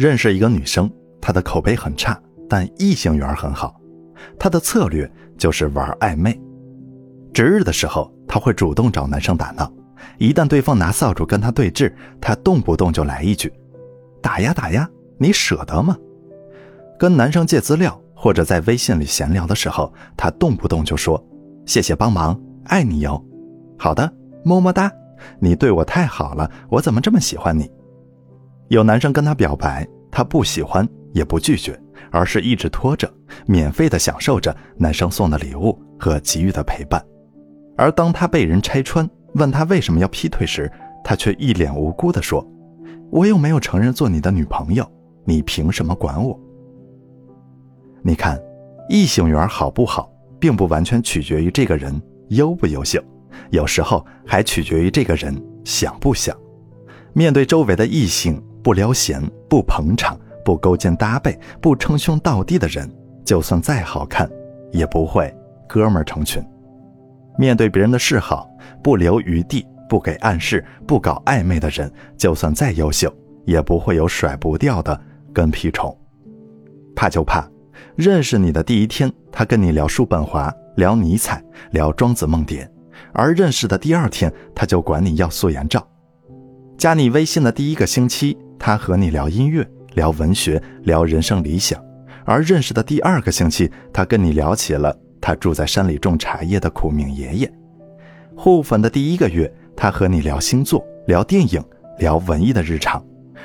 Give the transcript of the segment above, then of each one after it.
认识一个女生，她的口碑很差，但异性缘很好。她的策略就是玩暧昧。值日的时候，她会主动找男生打闹。一旦对方拿扫帚跟她对峙，她动不动就来一句：“打呀打呀，你舍得吗？”跟男生借资料或者在微信里闲聊的时候，她动不动就说：“谢谢帮忙，爱你哟。”好的，么么哒，你对我太好了，我怎么这么喜欢你？有男生跟她表白，她不喜欢也不拒绝，而是一直拖着，免费的享受着男生送的礼物和给予的陪伴。而当她被人拆穿，问她为什么要劈腿时，她却一脸无辜地说：“我又没有承认做你的女朋友，你凭什么管我？”你看，异性缘好不好，并不完全取决于这个人优不优秀，有时候还取决于这个人想不想。面对周围的异性。不撩闲、不捧场、不勾肩搭背、不称兄道弟的人，就算再好看，也不会哥们儿成群。面对别人的示好，不留余地、不给暗示、不搞暧昧的人，就算再优秀，也不会有甩不掉的跟屁虫。怕就怕，认识你的第一天，他跟你聊叔本华、聊尼采、聊庄子、梦蝶，而认识的第二天，他就管你要素颜照。加你微信的第一个星期。他和你聊音乐、聊文学、聊人生理想，而认识的第二个星期，他跟你聊起了他住在山里种茶叶的苦命爷爷。互粉的第一个月，他和你聊星座、聊电影、聊文艺的日常，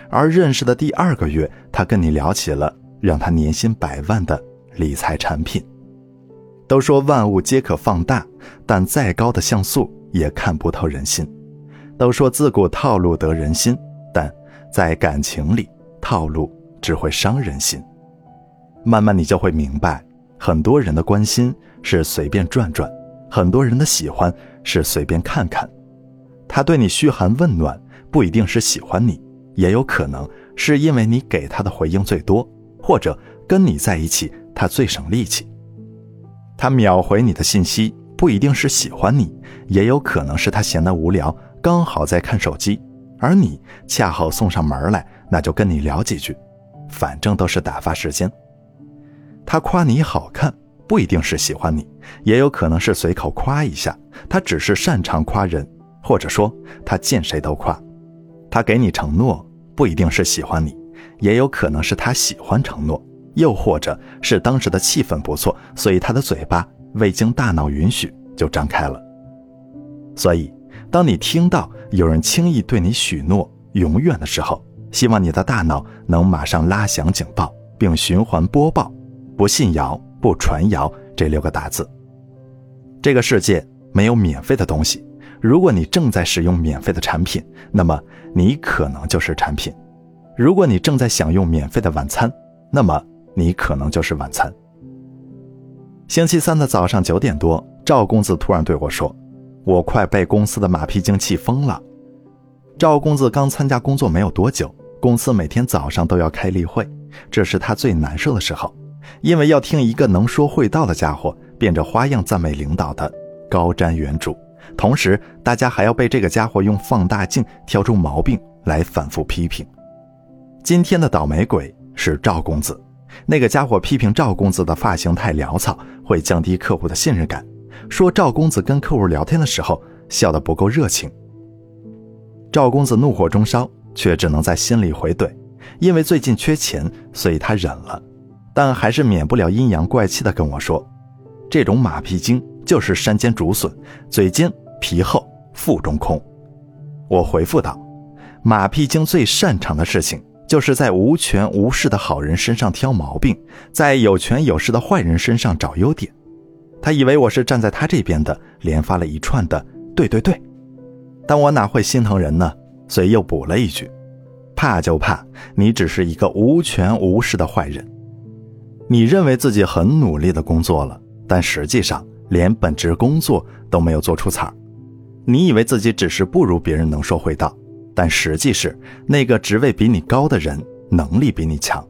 而认识的第二个月，他跟你聊起了让他年薪百万的理财产品。都说万物皆可放大，但再高的像素也看不透人心。都说自古套路得人心。在感情里，套路只会伤人心。慢慢你就会明白，很多人的关心是随便转转，很多人的喜欢是随便看看。他对你嘘寒问暖，不一定是喜欢你，也有可能是因为你给他的回应最多，或者跟你在一起他最省力气。他秒回你的信息，不一定是喜欢你，也有可能是他闲得无聊，刚好在看手机。而你恰好送上门来，那就跟你聊几句，反正都是打发时间。他夸你好看，不一定是喜欢你，也有可能是随口夸一下。他只是擅长夸人，或者说他见谁都夸。他给你承诺，不一定是喜欢你，也有可能是他喜欢承诺，又或者是当时的气氛不错，所以他的嘴巴未经大脑允许就张开了。所以。当你听到有人轻易对你许诺永远的时候，希望你的大脑能马上拉响警报，并循环播报“不信谣，不传谣”这六个大字。这个世界没有免费的东西，如果你正在使用免费的产品，那么你可能就是产品；如果你正在享用免费的晚餐，那么你可能就是晚餐。星期三的早上九点多，赵公子突然对我说。我快被公司的马屁精气疯了。赵公子刚参加工作没有多久，公司每天早上都要开例会，这是他最难受的时候，因为要听一个能说会道的家伙变着花样赞美领导的高瞻远瞩，同时大家还要被这个家伙用放大镜挑出毛病来反复批评。今天的倒霉鬼是赵公子，那个家伙批评赵公子的发型太潦草，会降低客户的信任感。说赵公子跟客户聊天的时候笑得不够热情。赵公子怒火中烧，却只能在心里回怼，因为最近缺钱，所以他忍了，但还是免不了阴阳怪气的跟我说：“这种马屁精就是山间竹笋，嘴尖皮厚，腹中空。”我回复道：“马屁精最擅长的事情，就是在无权无势的好人身上挑毛病，在有权有势的坏人身上找优点。”他以为我是站在他这边的，连发了一串的“对对对”，但我哪会心疼人呢？所以又补了一句：“怕就怕你只是一个无权无势的坏人。你认为自己很努力的工作了，但实际上连本职工作都没有做出彩儿。你以为自己只是不如别人能说会道，但实际是那个职位比你高的人能力比你强，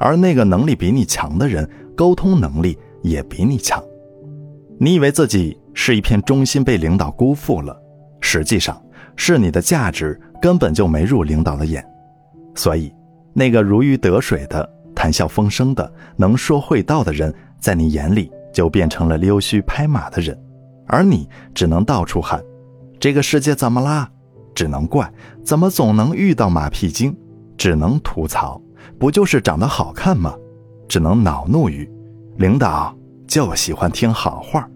而那个能力比你强的人沟通能力也比你强。”你以为自己是一片忠心被领导辜负了，实际上是你的价值根本就没入领导的眼，所以那个如鱼得水的、谈笑风生的、能说会道的人，在你眼里就变成了溜须拍马的人，而你只能到处喊：“这个世界怎么啦？”只能怪怎么总能遇到马屁精，只能吐槽，不就是长得好看吗？只能恼怒于领导就喜欢听好话。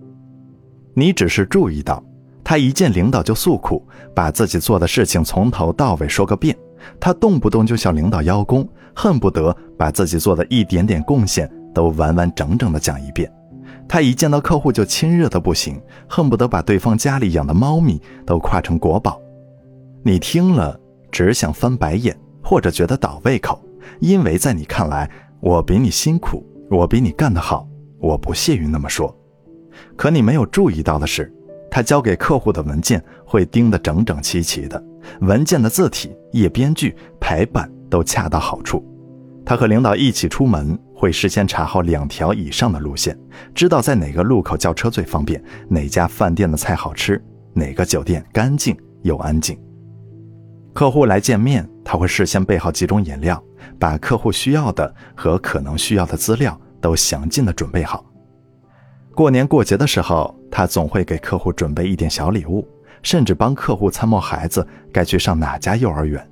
你只是注意到，他一见领导就诉苦，把自己做的事情从头到尾说个遍。他动不动就向领导邀功，恨不得把自己做的一点点贡献都完完整整的讲一遍。他一见到客户就亲热的不行，恨不得把对方家里养的猫咪都夸成国宝。你听了只想翻白眼，或者觉得倒胃口，因为在你看来，我比你辛苦，我比你干得好，我不屑于那么说。可你没有注意到的是，他交给客户的文件会钉得整整齐齐的。文件的字体、页边距、排版都恰到好处。他和领导一起出门，会事先查好两条以上的路线，知道在哪个路口叫车最方便，哪家饭店的菜好吃，哪个酒店干净又安静。客户来见面，他会事先备好几种饮料，把客户需要的和可能需要的资料都详尽的准备好。过年过节的时候，他总会给客户准备一点小礼物。甚至帮客户参谋孩子该去上哪家幼儿园，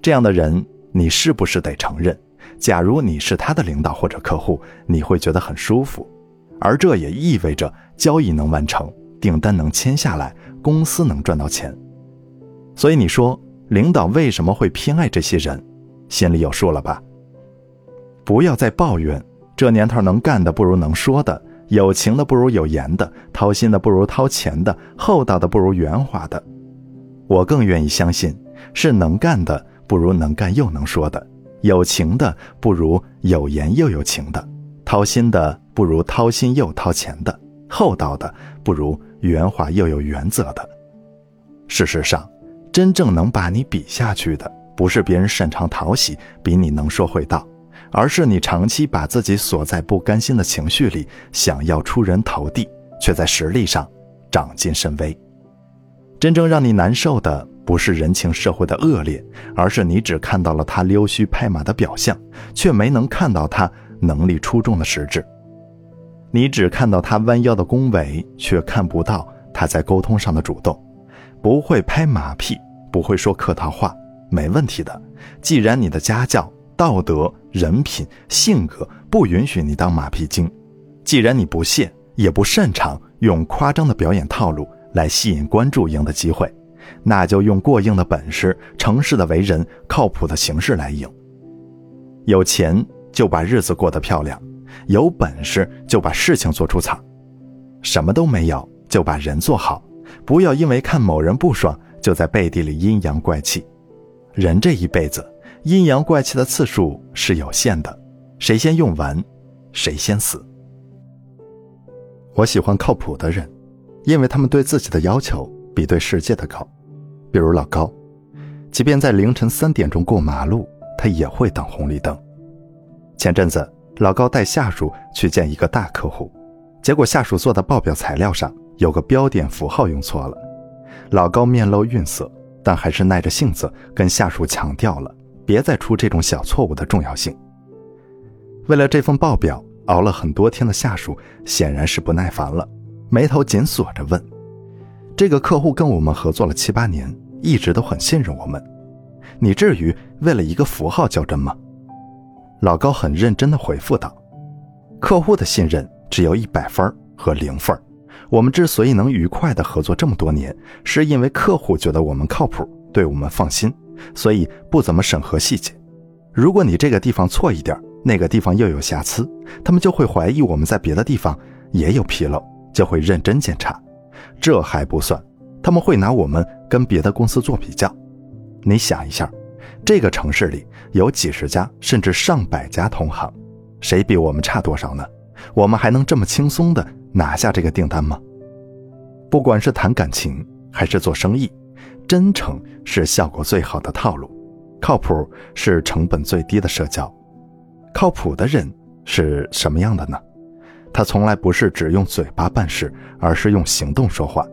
这样的人，你是不是得承认？假如你是他的领导或者客户，你会觉得很舒服，而这也意味着交易能完成，订单能签下来，公司能赚到钱。所以你说，领导为什么会偏爱这些人？心里有数了吧？不要再抱怨，这年头能干的不如能说的。有情的不如有言的，掏心的不如掏钱的，厚道的不如圆滑的。我更愿意相信，是能干的不如能干又能说的，有情的不如有言又有情的，掏心的不如掏心又掏钱的，厚道的不如圆滑又有原则的。事实上，真正能把你比下去的，不是别人擅长讨喜，比你能说会道。而是你长期把自己锁在不甘心的情绪里，想要出人头地，却在实力上长进甚微。真正让你难受的，不是人情社会的恶劣，而是你只看到了他溜须拍马的表象，却没能看到他能力出众的实质。你只看到他弯腰的恭维，却看不到他在沟通上的主动。不会拍马屁，不会说客套话，没问题的。既然你的家教。道德、人品、性格不允许你当马屁精。既然你不屑，也不擅长用夸张的表演套路来吸引关注、赢的机会，那就用过硬的本事、诚实的为人、靠谱的形式来赢。有钱就把日子过得漂亮，有本事就把事情做出彩，什么都没有就把人做好。不要因为看某人不爽，就在背地里阴阳怪气。人这一辈子。阴阳怪气的次数是有限的，谁先用完，谁先死。我喜欢靠谱的人，因为他们对自己的要求比对世界的高。比如老高，即便在凌晨三点钟过马路，他也会等红绿灯。前阵子，老高带下属去见一个大客户，结果下属做的报表材料上有个标点符号用错了。老高面露愠色，但还是耐着性子跟下属强调了。别再出这种小错误的重要性。为了这份报表，熬了很多天的下属显然是不耐烦了，眉头紧锁着问：“这个客户跟我们合作了七八年，一直都很信任我们，你至于为了一个符号较真吗？”老高很认真地回复道：“客户的信任只有一百分和零分，我们之所以能愉快地合作这么多年，是因为客户觉得我们靠谱，对我们放心。”所以不怎么审核细节。如果你这个地方错一点，那个地方又有瑕疵，他们就会怀疑我们在别的地方也有纰漏，就会认真检查。这还不算，他们会拿我们跟别的公司做比较。你想一下，这个城市里有几十家甚至上百家同行，谁比我们差多少呢？我们还能这么轻松的拿下这个订单吗？不管是谈感情还是做生意。真诚是效果最好的套路，靠谱是成本最低的社交。靠谱的人是什么样的呢？他从来不是只用嘴巴办事，而是用行动说话。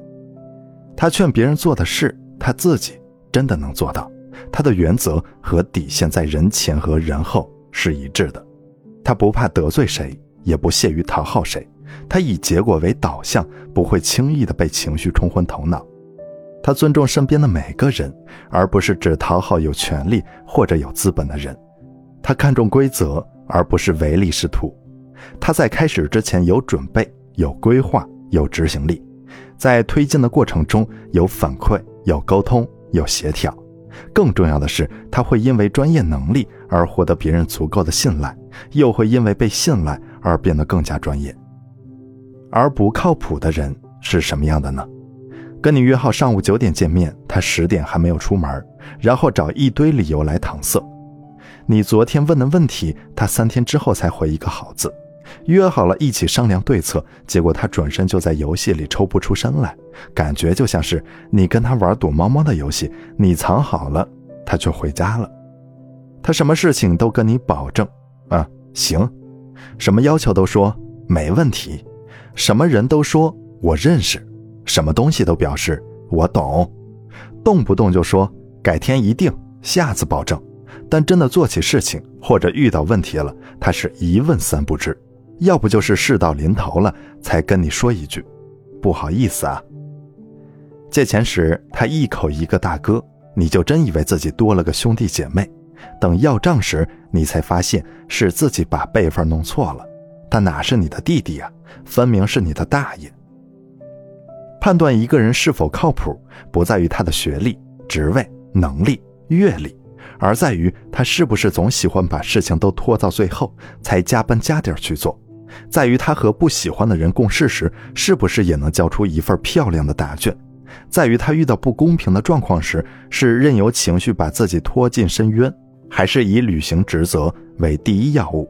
他劝别人做的事，他自己真的能做到；他的原则和底线在人前和人后是一致的。他不怕得罪谁，也不屑于讨好谁。他以结果为导向，不会轻易的被情绪冲昏头脑。他尊重身边的每个人，而不是只讨好有权利或者有资本的人。他看重规则，而不是唯利是图。他在开始之前有准备、有规划、有执行力，在推进的过程中有反馈、有沟通、有协调。更重要的是，他会因为专业能力而获得别人足够的信赖，又会因为被信赖而变得更加专业。而不靠谱的人是什么样的呢？跟你约好上午九点见面，他十点还没有出门，然后找一堆理由来搪塞。你昨天问的问题，他三天之后才回一个好字。约好了一起商量对策，结果他转身就在游戏里抽不出身来，感觉就像是你跟他玩躲猫猫的游戏，你藏好了，他却回家了。他什么事情都跟你保证啊行，什么要求都说没问题，什么人都说我认识，什么东西都表示我懂，动不动就说改天一定，下次保证，但真的做起事情或者遇到问题了，他是一问三不知。要不就是事到临头了才跟你说一句，不好意思啊。借钱时他一口一个大哥，你就真以为自己多了个兄弟姐妹。等要账时，你才发现是自己把辈分弄错了，他哪是你的弟弟啊，分明是你的大爷。判断一个人是否靠谱，不在于他的学历、职位、能力、阅历。而在于他是不是总喜欢把事情都拖到最后才加班加点去做，在于他和不喜欢的人共事时是不是也能交出一份漂亮的答卷，在于他遇到不公平的状况时是任由情绪把自己拖进深渊，还是以履行职责为第一要务，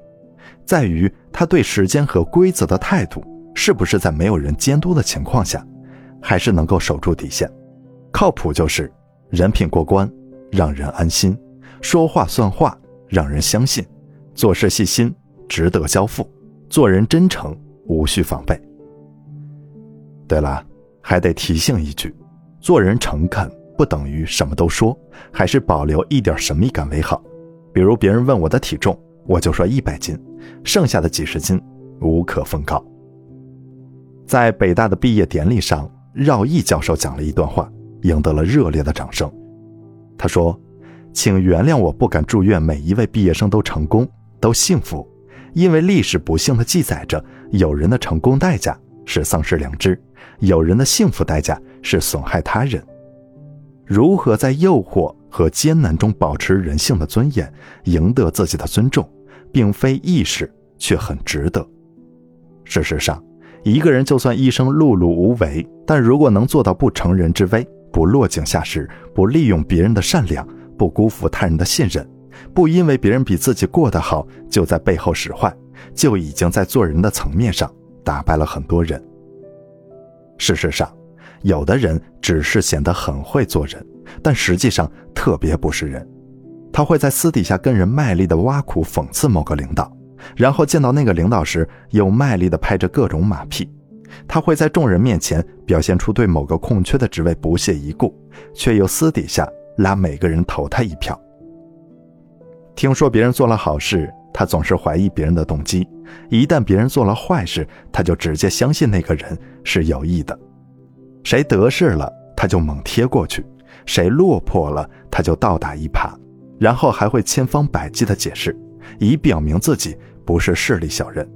在于他对时间和规则的态度是不是在没有人监督的情况下，还是能够守住底线。靠谱就是人品过关，让人安心。说话算话，让人相信；做事细心，值得交付；做人真诚，无需防备。对了，还得提醒一句：做人诚恳不等于什么都说，还是保留一点神秘感为好。比如别人问我的体重，我就说一百斤，剩下的几十斤无可奉告。在北大的毕业典礼上，绕毅教授讲了一段话，赢得了热烈的掌声。他说。请原谅我不敢祝愿每一位毕业生都成功、都幸福，因为历史不幸的记载着，有人的成功代价是丧失良知，有人的幸福代价是损害他人。如何在诱惑和艰难中保持人性的尊严，赢得自己的尊重，并非易事，却很值得。事实上，一个人就算一生碌碌无为，但如果能做到不成人之危，不落井下石，不利用别人的善良。不辜负他人的信任，不因为别人比自己过得好就在背后使坏，就已经在做人的层面上打败了很多人。事实上，有的人只是显得很会做人，但实际上特别不是人。他会在私底下跟人卖力的挖苦讽刺某个领导，然后见到那个领导时又卖力的拍着各种马屁。他会在众人面前表现出对某个空缺的职位不屑一顾，却又私底下。拉每个人投他一票。听说别人做了好事，他总是怀疑别人的动机；一旦别人做了坏事，他就直接相信那个人是有意的。谁得势了，他就猛贴过去；谁落魄了，他就倒打一耙，然后还会千方百计的解释，以表明自己不是势利小人。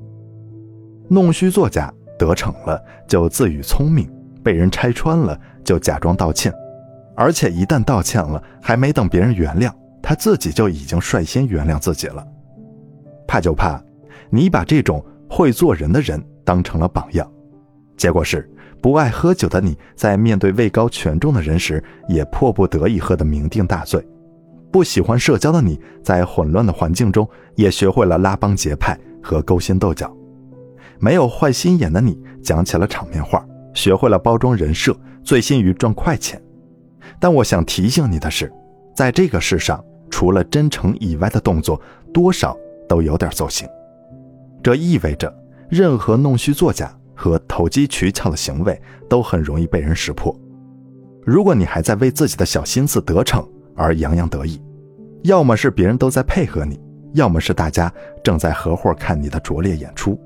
弄虚作假得逞了，就自诩聪明；被人拆穿了，就假装道歉。而且一旦道歉了，还没等别人原谅，他自己就已经率先原谅自己了。怕就怕你把这种会做人的人当成了榜样，结果是不爱喝酒的你在面对位高权重的人时，也迫不得已喝得酩酊大醉；不喜欢社交的你在混乱的环境中，也学会了拉帮结派和勾心斗角；没有坏心眼的你讲起了场面话，学会了包装人设，醉心于赚快钱。但我想提醒你的是，在这个世上，除了真诚以外的动作，多少都有点走形。这意味着，任何弄虚作假和投机取巧的行为都很容易被人识破。如果你还在为自己的小心思得逞而洋洋得意，要么是别人都在配合你，要么是大家正在合伙看你的拙劣演出。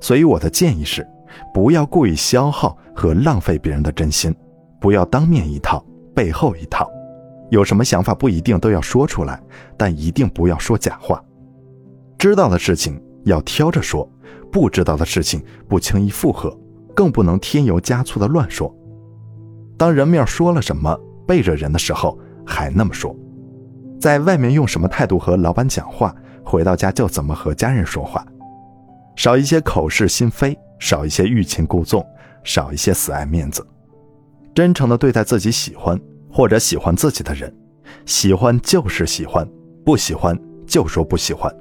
所以我的建议是，不要故意消耗和浪费别人的真心，不要当面一套背后一套。有什么想法不一定都要说出来，但一定不要说假话。知道的事情要挑着说，不知道的事情不轻易附和，更不能添油加醋的乱说。当人面说了什么背着人的时候，还那么说。在外面用什么态度和老板讲话，回到家就怎么和家人说话。少一些口是心非，少一些欲擒故纵，少一些死爱面子，真诚的对待自己喜欢或者喜欢自己的人。喜欢就是喜欢，不喜欢就说不喜欢。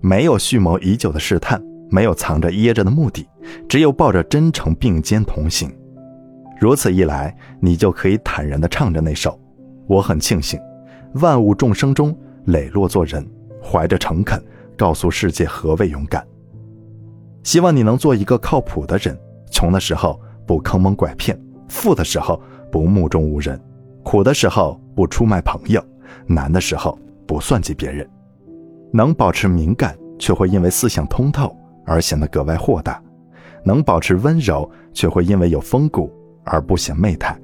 没有蓄谋已久的试探，没有藏着掖着的目的，只有抱着真诚并肩同行。如此一来，你就可以坦然地唱着那首：“我很庆幸，万物众生中磊落做人，怀着诚恳，告诉世界何谓勇敢。”希望你能做一个靠谱的人，穷的时候不坑蒙拐骗，富的时候不目中无人，苦的时候不出卖朋友，难的时候不算计别人。能保持敏感，却会因为思想通透而显得格外豁达；能保持温柔，却会因为有风骨而不显媚态。